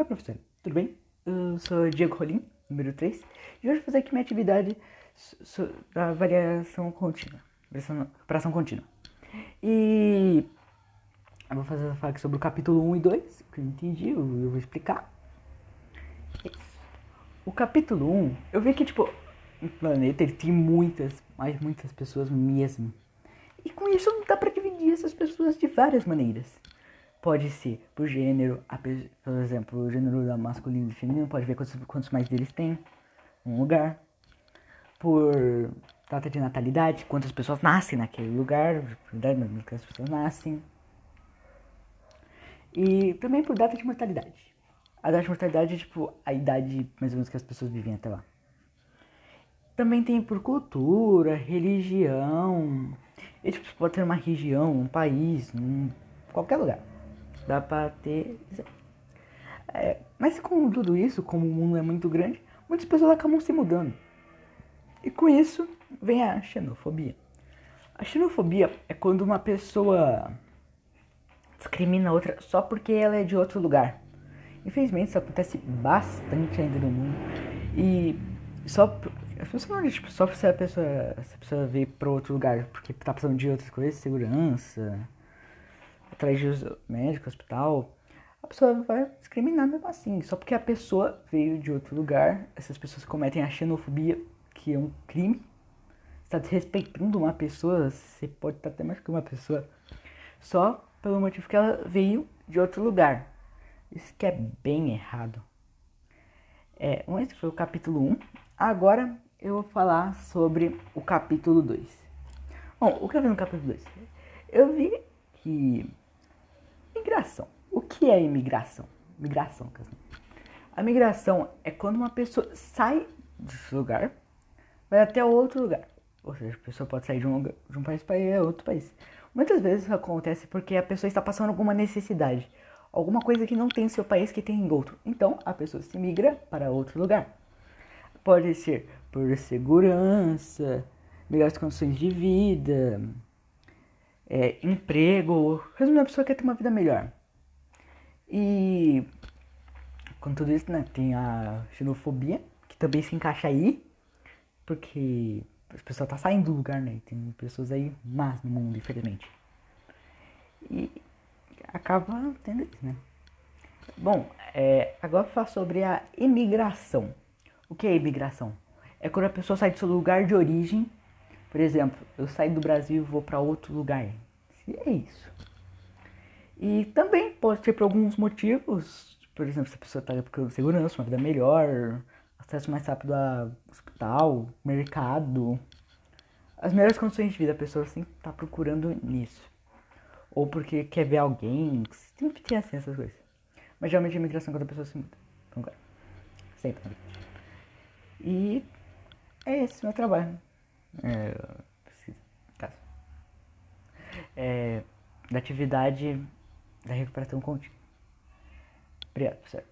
Oi, professor, tudo bem? Eu sou Diego Rolim, número 3, e hoje vou fazer aqui minha atividade da variação contínua, operação contínua. E eu vou fazer falar aqui sobre o capítulo 1 e 2, que eu entendi, eu, vou explicar. O capítulo 1, eu vi que, tipo, o planeta ele tem muitas, mas muitas pessoas mesmo. E com isso dá pra dividir essas pessoas de várias maneiras pode ser por gênero, por exemplo, o gênero da masculino e feminino, pode ver quantos, quantos mais deles tem um lugar. Por data de natalidade, quantas pessoas nascem naquele lugar, verdade, que as pessoas nascem. E também por data de mortalidade. A data de mortalidade é tipo a idade mais ou menos que as pessoas vivem até lá. Também tem por cultura, religião. E tipo, pode ter uma região, um país, um, qualquer lugar. Dá pra ter. É, mas com tudo isso, como o mundo é muito grande, muitas pessoas acabam se mudando. E com isso vem a xenofobia. A xenofobia é quando uma pessoa discrimina outra só porque ela é de outro lugar. Infelizmente isso acontece bastante ainda no mundo. E só as pessoas tipo, só se a pessoa, se a pessoa veio para outro lugar porque tá precisando de outras coisas, segurança, atrás de médico, hospital, a pessoa vai discriminar mesmo assim. Só porque a pessoa veio de outro lugar, essas pessoas cometem a xenofobia, que é um crime. Está desrespeitando uma pessoa, você pode estar até que uma pessoa, só pelo motivo que ela veio de outro lugar. Isso que é bem errado. É, esse foi o capítulo 1. Agora eu vou falar sobre o capítulo 2. Bom, o que eu vi no capítulo 2? Eu vi que Migração. O que é imigração? Migração, A migração é quando uma pessoa sai desse lugar, vai até outro lugar. Ou seja, a pessoa pode sair de um, de um país para outro país. Muitas vezes isso acontece porque a pessoa está passando alguma necessidade, alguma coisa que não tem em seu país que tem em outro. Então a pessoa se migra para outro lugar. Pode ser por segurança, melhores condições de vida, é, emprego, resumindo, a pessoa quer ter uma vida melhor. E com tudo isso, né, tem a xenofobia, que também se encaixa aí, porque as pessoas tá saindo do lugar, né? Tem pessoas aí más no mundo, infelizmente. E acaba tendo isso, né? Bom, é, agora vou falar sobre a imigração. O que é imigração? É quando a pessoa sai do seu lugar de origem por exemplo, eu saio do Brasil e vou para outro lugar. É isso. E também pode ser por alguns motivos. Por exemplo, se a pessoa está procurando segurança, uma vida melhor, acesso mais rápido a hospital, mercado. As melhores condições de vida, a pessoa está procurando nisso. Ou porque quer ver alguém. Sempre tem assim essas coisas. Mas geralmente a imigração é quando a pessoa se muda. Então, sempre. E é esse meu trabalho. É, tá. é, da atividade da recuperação contínua. Obrigado, professor.